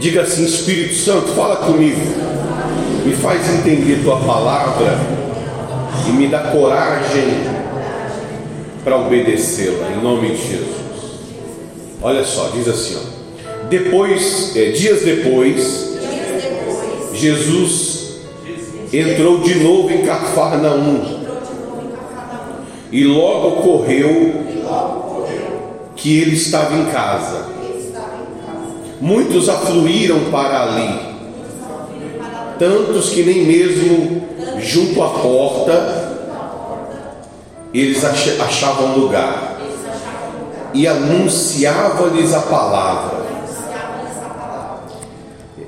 Diga assim: Espírito Santo, fala comigo, me faz entender tua palavra e me dá coragem para obedecê-la, em nome de Jesus. Olha só, diz assim: ó, depois, é, dias depois, Jesus entrou de novo em Cafarnaum e logo ocorreu que ele estava em casa. Muitos afluíram para ali, tantos que nem mesmo junto à porta eles achavam lugar e anunciava-lhes a palavra.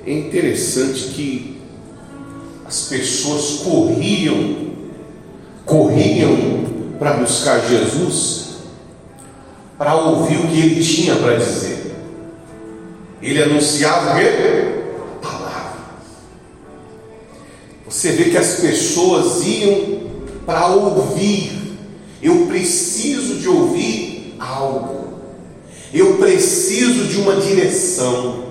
É interessante que as pessoas corriam, corriam para buscar Jesus, para ouvir o que ele tinha para dizer. Ele anunciava o quê? Palavra. Você vê que as pessoas iam para ouvir. Eu preciso de ouvir algo. Eu preciso de uma direção.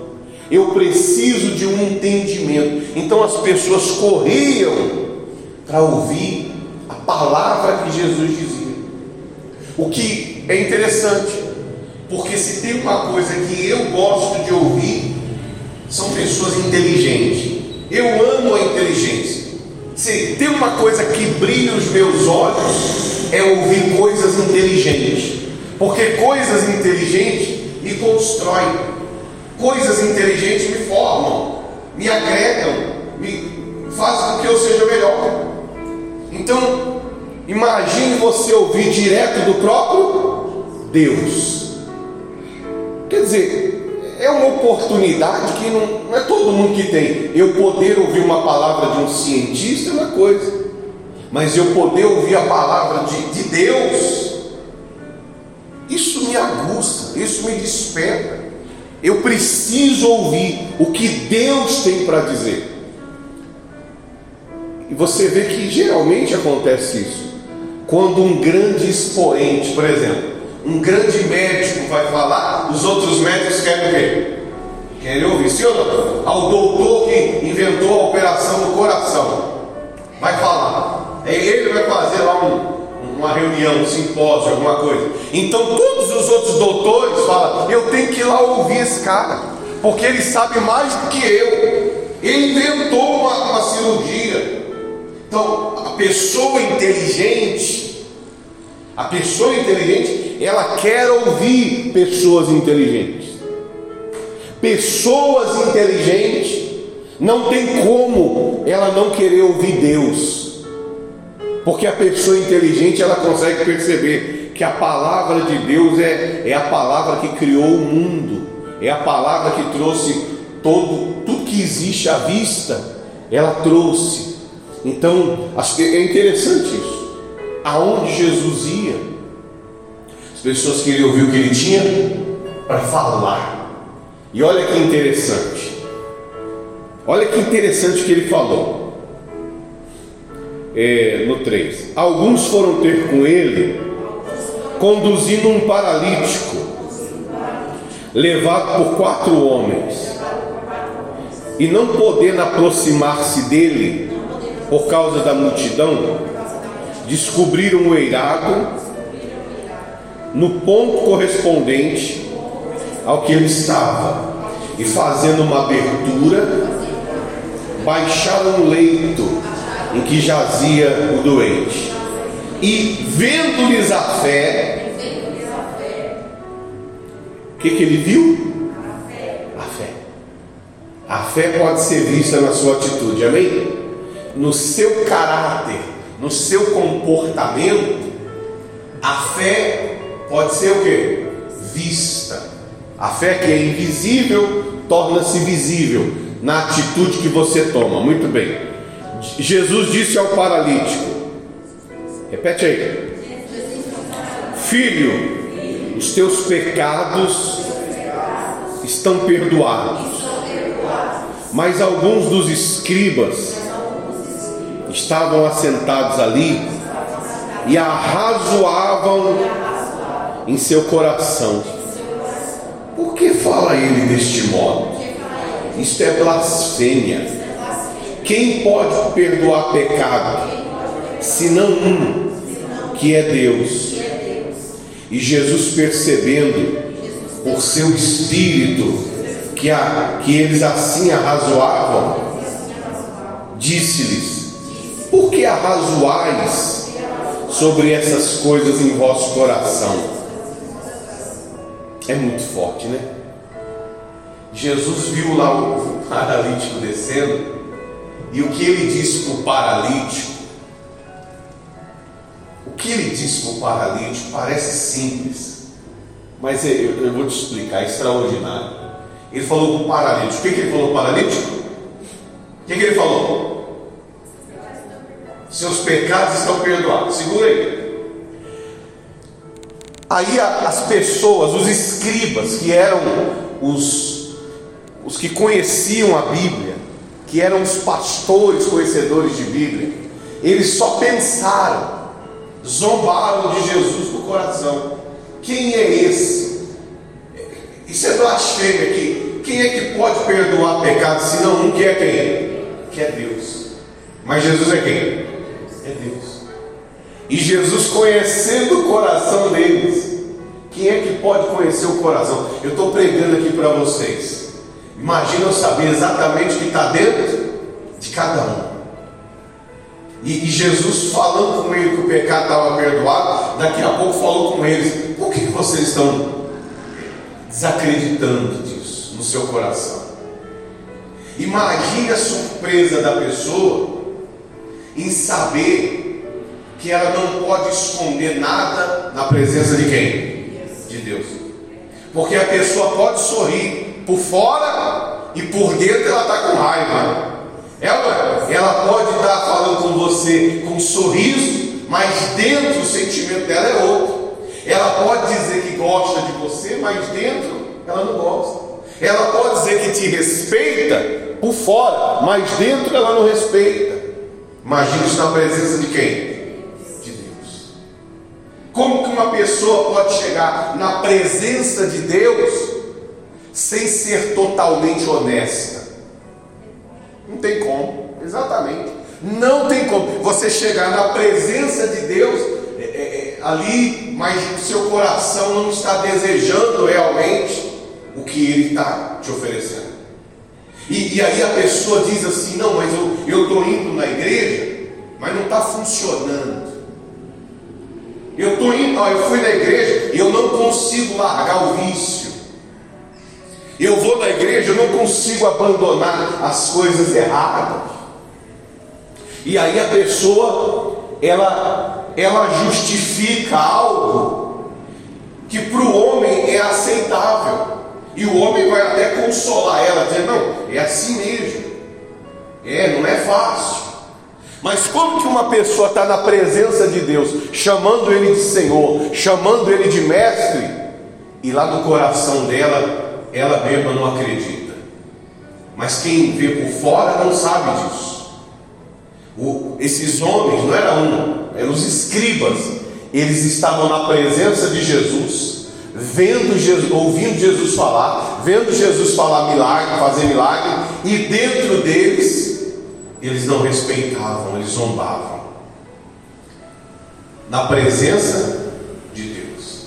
Eu preciso de um entendimento. Então as pessoas corriam para ouvir a palavra que Jesus dizia. O que é interessante, porque se tem uma coisa que eu gosto de ouvir, são pessoas inteligentes. Eu amo a inteligência. Se tem uma coisa que brilha os meus olhos, é ouvir coisas inteligentes. Porque coisas inteligentes me constroem, coisas inteligentes me formam, me agregam, me fazem com que eu seja melhor. Então, imagine você ouvir direto do próprio Deus. Dizer, é uma oportunidade que não, não é todo mundo que tem. Eu poder ouvir uma palavra de um cientista é uma coisa, mas eu poder ouvir a palavra de, de Deus, isso me aguça, isso me desperta. Eu preciso ouvir o que Deus tem para dizer. E você vê que geralmente acontece isso. Quando um grande expoente, por exemplo, um grande médico vai falar, os outros médicos querem o quê? Querem ouvir, sim ou não? Ao doutor que inventou a operação do coração, vai falar. Ele vai fazer lá um, uma reunião, um simpósio, alguma coisa. Então todos os outros doutores falam: eu tenho que ir lá ouvir esse cara, porque ele sabe mais do que eu. Ele inventou uma, uma cirurgia. Então, a pessoa inteligente, a pessoa inteligente, ela quer ouvir pessoas inteligentes. Pessoas inteligentes não tem como ela não querer ouvir Deus. Porque a pessoa inteligente ela consegue perceber que a palavra de Deus é, é a palavra que criou o mundo, é a palavra que trouxe todo tudo que existe à vista, ela trouxe. Então, é interessante isso. Aonde Jesus ia, as pessoas queriam ouvir o que ele tinha para falar. E olha que interessante. Olha que interessante que ele falou. É, no 3. Alguns foram ter com ele, conduzindo um paralítico, levado por quatro homens, e não podendo aproximar-se dele, por causa da multidão, descobriram o eirado no ponto correspondente ao que ele estava, e fazendo uma abertura, baixaram o leito em que jazia o doente, e vendo-lhes a fé, o que, que ele viu? A fé. A fé pode ser vista na sua atitude, amém? no seu caráter, no seu comportamento, a fé pode ser o que? Vista. A fé que é invisível torna-se visível na atitude que você toma. Muito bem. Jesus disse ao paralítico: Repete aí. Filho, os teus pecados estão perdoados. Mas alguns dos escribas estavam assentados ali e arrazoavam em seu coração. Por que fala ele deste modo? Isto é blasfêmia. Quem pode perdoar pecado? Senão um, que é Deus. E Jesus percebendo por seu espírito que, a, que eles assim arrazoavam, disse-lhes: Por que arrazoais sobre essas coisas em vosso coração? É muito forte, né? Jesus viu lá o paralítico descendo, e o que ele disse para o paralítico, o que ele disse para o paralítico parece simples, mas eu, eu vou te explicar, é extraordinário. Ele falou para o paralítico, o que, que ele falou para o paralítico? O que, que ele falou? Seus pecados estão perdoados, segura aí. Aí as pessoas, os escribas, que eram os, os que conheciam a Bíblia, que eram os pastores conhecedores de Bíblia, eles só pensaram, zombaram de Jesus no coração. Quem é esse? Isso é blasfêmia aqui. Quem é que pode perdoar pecados se não um que é quem? Que é Deus. Mas Jesus é quem? E Jesus conhecendo o coração deles. Quem é que pode conhecer o coração? Eu estou pregando aqui para vocês. Imagina eu saber exatamente o que está dentro de cada um. E, e, Jesus falando com ele que o pecado estava perdoado, daqui a pouco falou com eles: por que vocês estão desacreditando disso no seu coração? Imagine a surpresa da pessoa em saber que ela não pode esconder nada na presença de quem? De Deus. Porque a pessoa pode sorrir por fora e por dentro ela está com raiva. Ela, ela pode estar tá falando com você com um sorriso, mas dentro o sentimento dela é outro. Ela pode dizer que gosta de você, mas dentro ela não gosta. Ela pode dizer que te respeita por fora, mas dentro ela não respeita. Imagina isso na presença de quem? Como que uma pessoa pode chegar na presença de Deus sem ser totalmente honesta? Não tem como, exatamente. Não tem como você chegar na presença de Deus é, é, é ali, mas seu coração não está desejando realmente o que Ele está te oferecendo. E, e, aí a pessoa diz assim: não, mas eu estou indo na igreja, mas não está funcionando. Tô indo, ó, eu fui na igreja eu não consigo largar o vício. Eu vou na igreja, eu não consigo abandonar as coisas erradas. E aí a pessoa, ela, ela justifica algo que para o homem é aceitável. E o homem vai até consolar ela, dizendo, não, é assim mesmo. É, não é fácil. Mas como que uma pessoa está na presença de Deus, chamando Ele de Senhor, chamando Ele de mestre, e lá no coração dela, ela mesma não acredita. Mas quem vê por fora não sabe disso. O, esses homens não eram um, eram os escribas. Eles estavam na presença de Jesus, vendo Jesus, ouvindo Jesus falar, vendo Jesus falar milagre, fazer milagre, e dentro deles eles não respeitavam, eles zombavam. Na presença de Deus.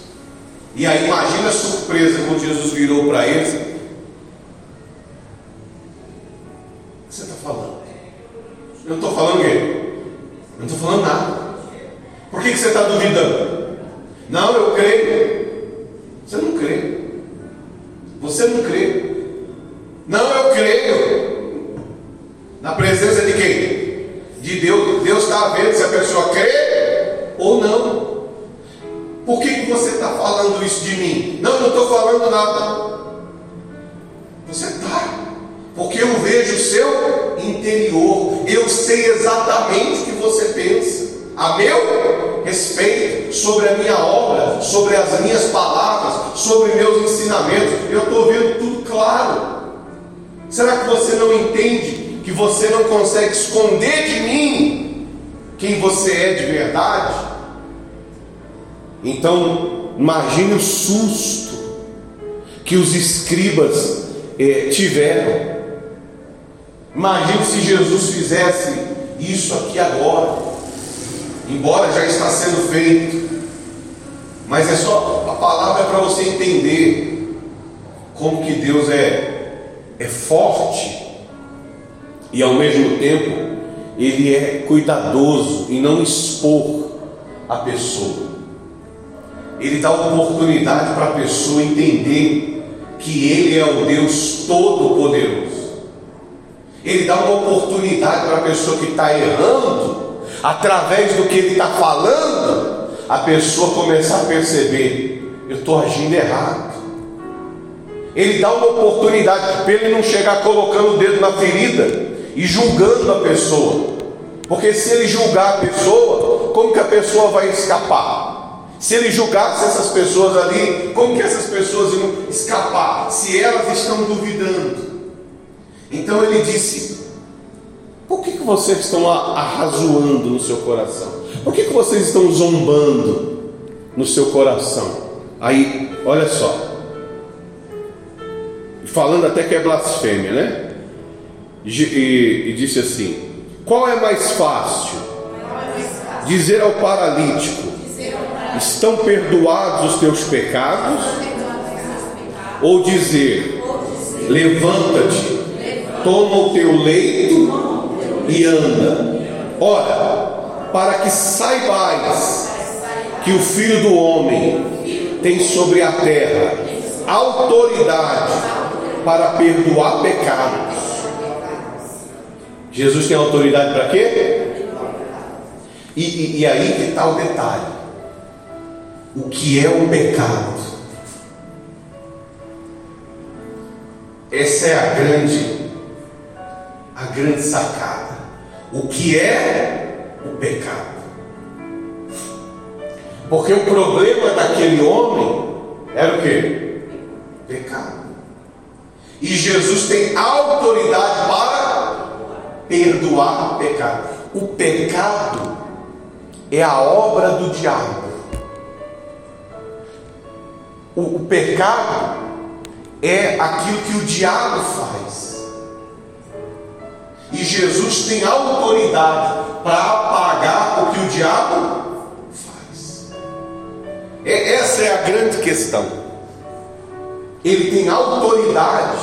E aí imagina a surpresa quando Jesus virou para eles. O que você está falando? Eu não estou falando o quê? Eu não estou falando nada. Por que, que você está duvidando? Não, eu creio. Sobre meus ensinamentos. Eu estou vendo tudo claro. Será que você não entende que você não consegue esconder de mim quem você é de verdade. Então, imagine o susto que os escribas eh, tiveram. Imagine se Jesus fizesse isso aqui agora, embora já está sendo feito, mas é só palavra é para você entender como que Deus é, é forte e ao mesmo tempo ele é cuidadoso em não expor a pessoa. Ele dá oportunidade para a pessoa entender que Ele é o Deus Todo-Poderoso. Ele dá uma oportunidade para a pessoa que está errando, através do que ele está falando, a pessoa começar a perceber: eu estou agindo errado. Ele dá uma oportunidade para ele não chegar colocando o dedo na ferida e julgando a pessoa. Porque se ele julgar a pessoa, como que a pessoa vai escapar? Se ele julgasse essas pessoas ali, como que essas pessoas iam escapar? Se elas estão duvidando. Então ele disse: Por que, que vocês estão arrazoando no seu coração? Por que, que vocês estão zombando no seu coração? Aí, olha só, falando até que é blasfêmia, né? E, e, e disse assim: Qual é mais fácil? Dizer ao paralítico: Estão perdoados os teus pecados? Ou dizer: Levanta-te toma o teu leito e anda. Ora, para que saibais que o Filho do Homem tem sobre a terra autoridade para perdoar pecados. Jesus tem autoridade para quê? E, e, e aí que está o detalhe: o que é o pecado? Essa é a grande a grande sacada. O que é o pecado? Porque o problema daquele homem era o que? Pecado. E Jesus tem autoridade para perdoar o pecado. O pecado é a obra do diabo. O, o pecado é aquilo que o diabo faz. E Jesus tem autoridade para apagar o que o diabo. Essa é a grande questão. Ele tem autoridade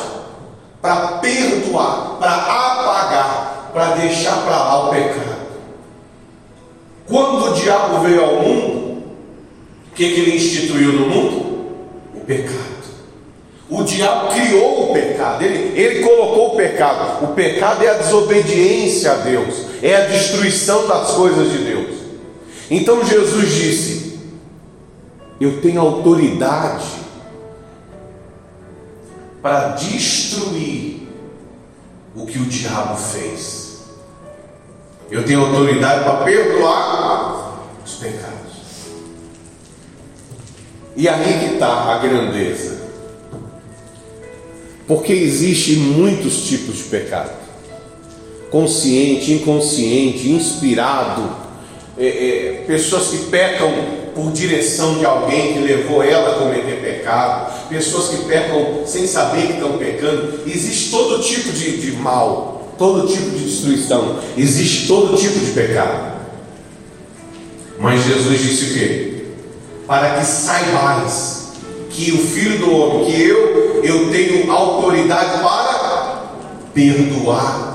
para perdoar, para apagar, para deixar para lá o pecado. Quando o diabo veio ao mundo, o que, que ele instituiu no mundo? O pecado. O diabo criou o pecado, ele, ele colocou o pecado. O pecado é a desobediência a Deus, é a destruição das coisas de Deus. Então Jesus disse: Eu tenho autoridade para destruir o que o diabo fez. Eu tenho autoridade para perdoar os pecados. E aí que está a grandeza. Porque existem muitos tipos de pecado: consciente, inconsciente, inspirado, é, é, pessoas que pecam por direção de alguém que levou ela a cometer pecado, pessoas que pecam sem saber que estão pecando. Existe todo tipo de, de mal, todo tipo de destruição, existe todo tipo de pecado. Mas Jesus disse o quê? Para que saibais que o Filho do Homem, que eu, eu tenho autoridade para perdoar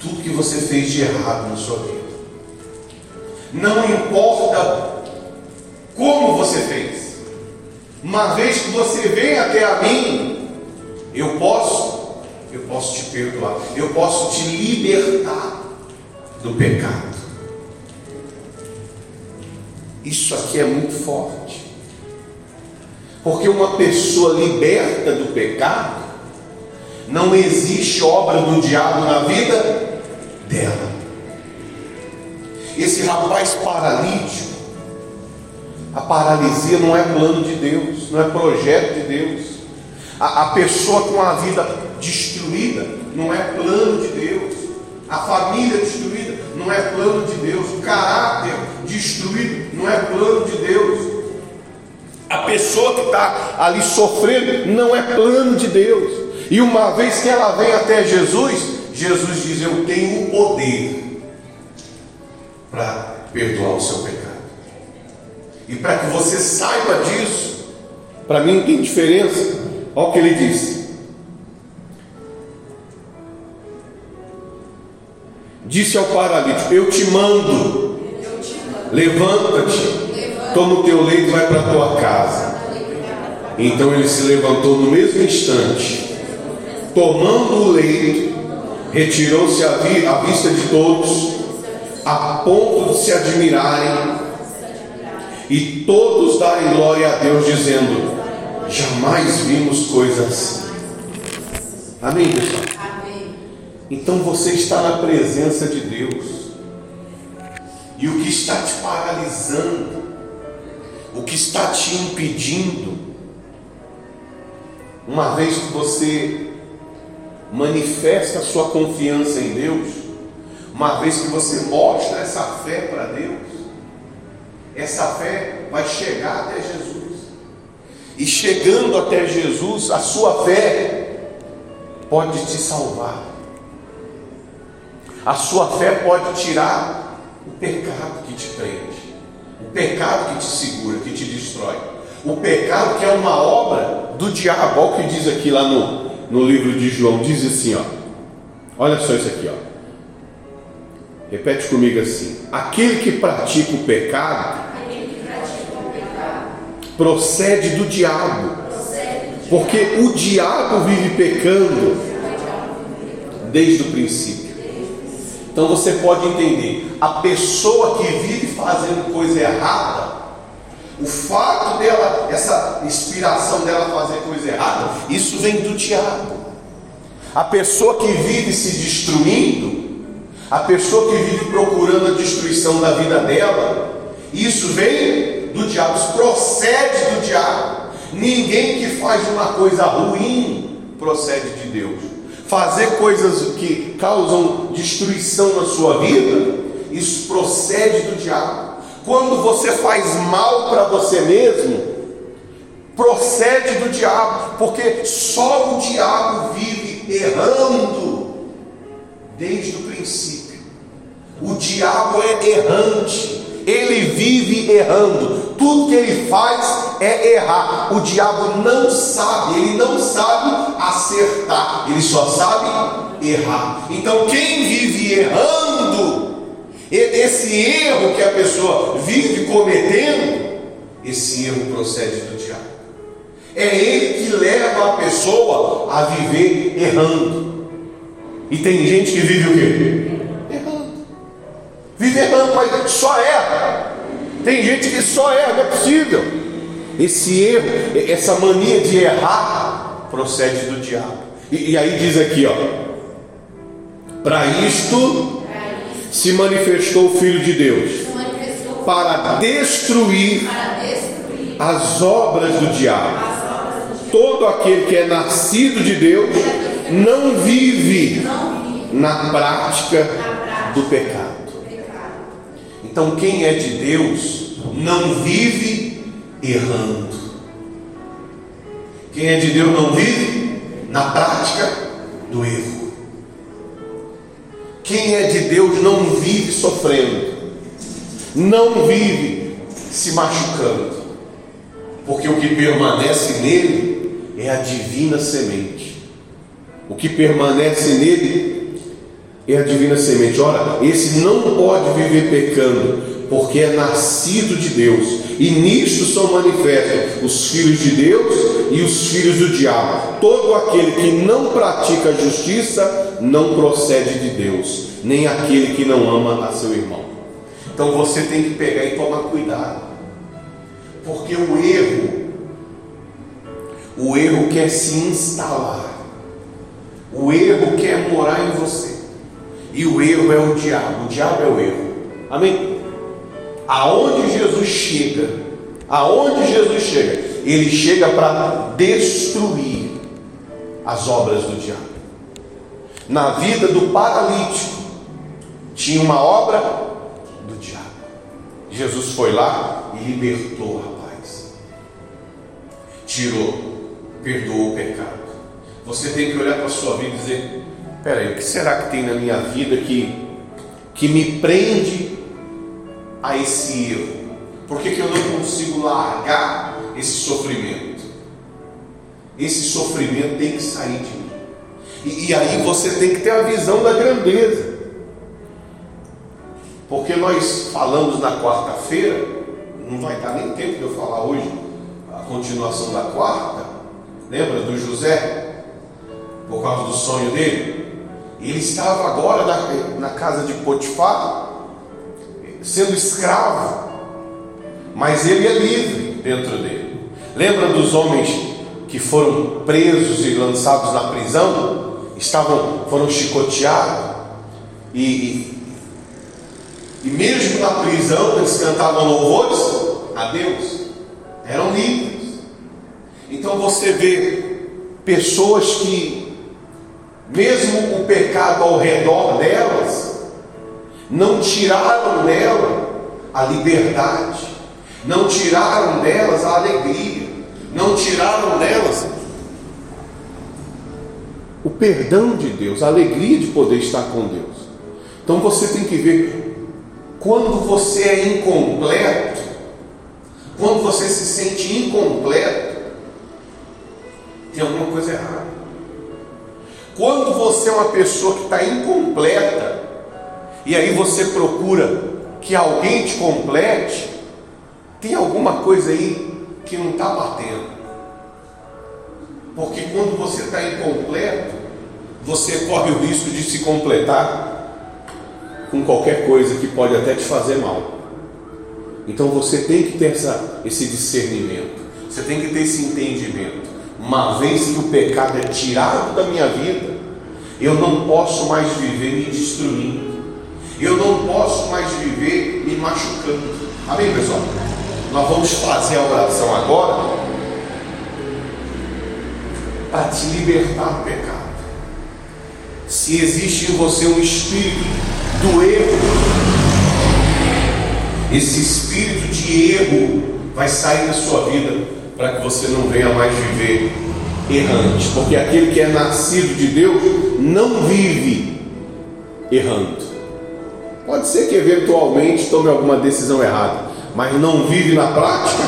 tudo que você fez de errado na sua vida. Não importa como você fez, uma vez que você vem até a mim, eu posso, eu posso te perdoar, eu posso te libertar do pecado. Isso aqui é muito forte. Porque uma pessoa liberta do pecado, não existe obra do diabo na vida dela. Esse rapaz paralítico, a paralisia não é plano de Deus, não é projeto de Deus. A, a pessoa com a vida destruída não é plano de Deus. A família destruída não é plano de Deus. O caráter destruído não é plano de Deus. A pessoa que está ali sofrendo não é plano de Deus. E uma vez que ela vem até Jesus, Jesus diz: Eu tenho o poder para perdoar o seu pecado. E para que você saiba disso, para mim não tem diferença. Olha o que ele disse. Disse ao paralítico: Eu te mando, levanta-te, toma o teu leito e vai para a tua casa. Então ele se levantou no mesmo instante, tomando o leito, retirou-se à vista de todos, a ponto de se admirarem e todos darem glória a Deus, dizendo: Jamais vimos coisas assim. Amém, pessoal? Amém. Então você está na presença de Deus. E o que está te paralisando, o que está te impedindo, uma vez que você manifesta a sua confiança em Deus, uma vez que você mostra essa fé para Deus, essa fé vai chegar até Jesus. E chegando até Jesus, a sua fé pode te salvar. A sua fé pode tirar o pecado que te prende, o pecado que te segura, que te destrói. O pecado que é uma obra do diabo, olha o que diz aqui lá no, no livro de João, diz assim, ó. Olha só isso aqui, ó. Repete comigo assim: aquele que pratica o pecado, procede do diabo, porque o diabo vive pecando desde o princípio. Então você pode entender: a pessoa que vive fazendo coisa errada, o fato dela, essa inspiração dela fazer coisa errada, isso vem do diabo. A pessoa que vive se destruindo, a pessoa que vive procurando a destruição da vida dela, isso vem do diabo, isso procede do diabo. Ninguém que faz uma coisa ruim procede de Deus. Fazer coisas que causam destruição na sua vida, isso procede do diabo. Quando você faz mal para você mesmo, procede do diabo, porque só o diabo vive errando desde o princípio. O diabo é errante, ele vive errando. Tudo que ele faz é errar. O diabo não sabe, ele não sabe acertar, ele só sabe errar. Então, quem vive errando, esse erro que a pessoa vive cometendo, esse erro procede do diabo. É ele que leva a pessoa a viver errando. E tem gente que vive o quê? Errando. Vive errando, mas só erra. Tem gente que só erra, não é possível. Esse erro, essa mania de errar, procede do diabo. E, e aí diz aqui, ó. Para isto se manifestou o Filho de Deus para destruir as obras do diabo. Todo aquele que é nascido de Deus não vive na prática do pecado. Então, quem é de Deus não vive errando. Quem é de Deus não vive na prática do erro. Quem é de Deus não vive sofrendo, não vive se machucando, porque o que permanece nele é a divina semente. O que permanece nele é a divina semente. Ora, esse não pode viver pecando, porque é nascido de Deus. E nisto são manifestos os filhos de Deus e os filhos do diabo. Todo aquele que não pratica a justiça não procede de Deus, nem aquele que não ama a seu irmão. Então você tem que pegar e tomar cuidado, porque o erro, o erro quer se instalar. O erro quer morar em você. E o erro é o diabo. O diabo é o erro. Amém? Aonde Jesus chega, aonde Jesus chega, ele chega para destruir as obras do diabo. Na vida do paralítico, tinha uma obra do diabo. Jesus foi lá e libertou o rapaz, tirou, perdoou o pecado. Você tem que olhar para a sua vida e dizer: peraí, o que será que tem na minha vida que, que me prende a esse erro? Por que, que eu não consigo largar esse sofrimento? Esse sofrimento tem que sair de mim. E, e aí você tem que ter a visão da grandeza. Porque nós falamos na quarta-feira, não vai dar nem tempo de eu falar hoje a continuação da quarta. Lembra do José? Por causa do sonho dele? Ele estava agora na, na casa de Potifar, sendo escravo, mas ele é livre dentro dele. Lembra dos homens que foram presos e lançados na prisão? Estavam, foram chicoteados e, e, e mesmo na prisão eles cantavam louvores a Deus, eram livres. Então você vê pessoas que, mesmo o pecado ao redor delas, não tiraram dela a liberdade, não tiraram delas a alegria, não tiraram delas o perdão de Deus, a alegria de poder estar com Deus. Então você tem que ver quando você é incompleto, quando você se sente incompleto, tem alguma coisa errada. Quando você é uma pessoa que está incompleta, e aí você procura que alguém te complete, tem alguma coisa aí que não está batendo. Porque quando você está incompleto, você corre o risco de se completar com qualquer coisa que pode até te fazer mal. Então você tem que ter essa, esse discernimento, você tem que ter esse entendimento. Uma vez que o pecado é tirado da minha vida, eu não posso mais viver me destruindo, eu não posso mais viver me machucando. Amém, pessoal? Nós vamos fazer a oração agora para te libertar do pecado. Se existe em você um espírito do erro, esse espírito de erro vai sair da sua vida para que você não venha mais viver errante, porque aquele que é nascido de Deus não vive errando. Pode ser que eventualmente tome alguma decisão errada, mas não vive na prática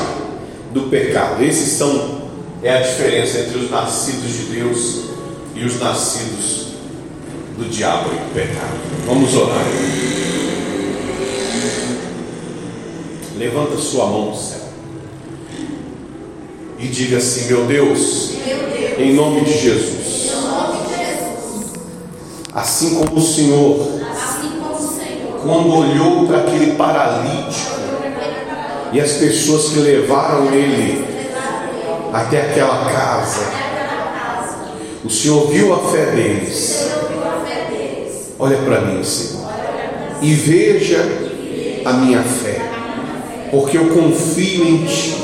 do pecado. Esses são é a diferença entre os nascidos de Deus e os nascidos do diabo e do pecado. Vamos orar. Levanta sua mão céu e diga assim: Meu Deus, em nome de Jesus, assim como o Senhor, quando olhou para aquele paralítico e as pessoas que levaram ele até aquela casa, o Senhor viu a fé deles. Olha para mim, Senhor, e veja a minha fé, porque eu confio em Ti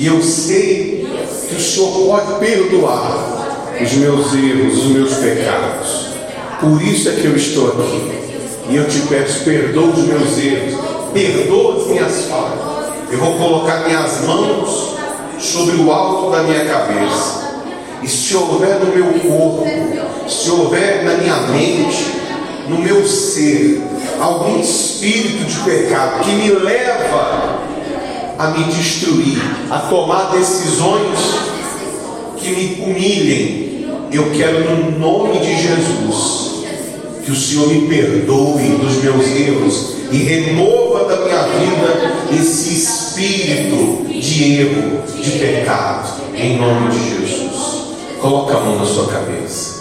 e eu sei que o Senhor pode perdoar os meus erros, os meus pecados. Por isso é que eu estou aqui. E eu te peço, perdoa os meus erros, perdoa as minhas falhas. Eu vou colocar minhas mãos sobre o alto da minha cabeça. E se houver no meu corpo, se houver na minha mente, no meu ser, algum espírito de pecado que me leva a me destruir, a tomar decisões que me humilhem, eu quero no nome de Jesus que o Senhor me perdoe dos meus erros e remova da minha vida esse espírito de erro, de pecado, em nome de Jesus. Coloca a mão na sua cabeça.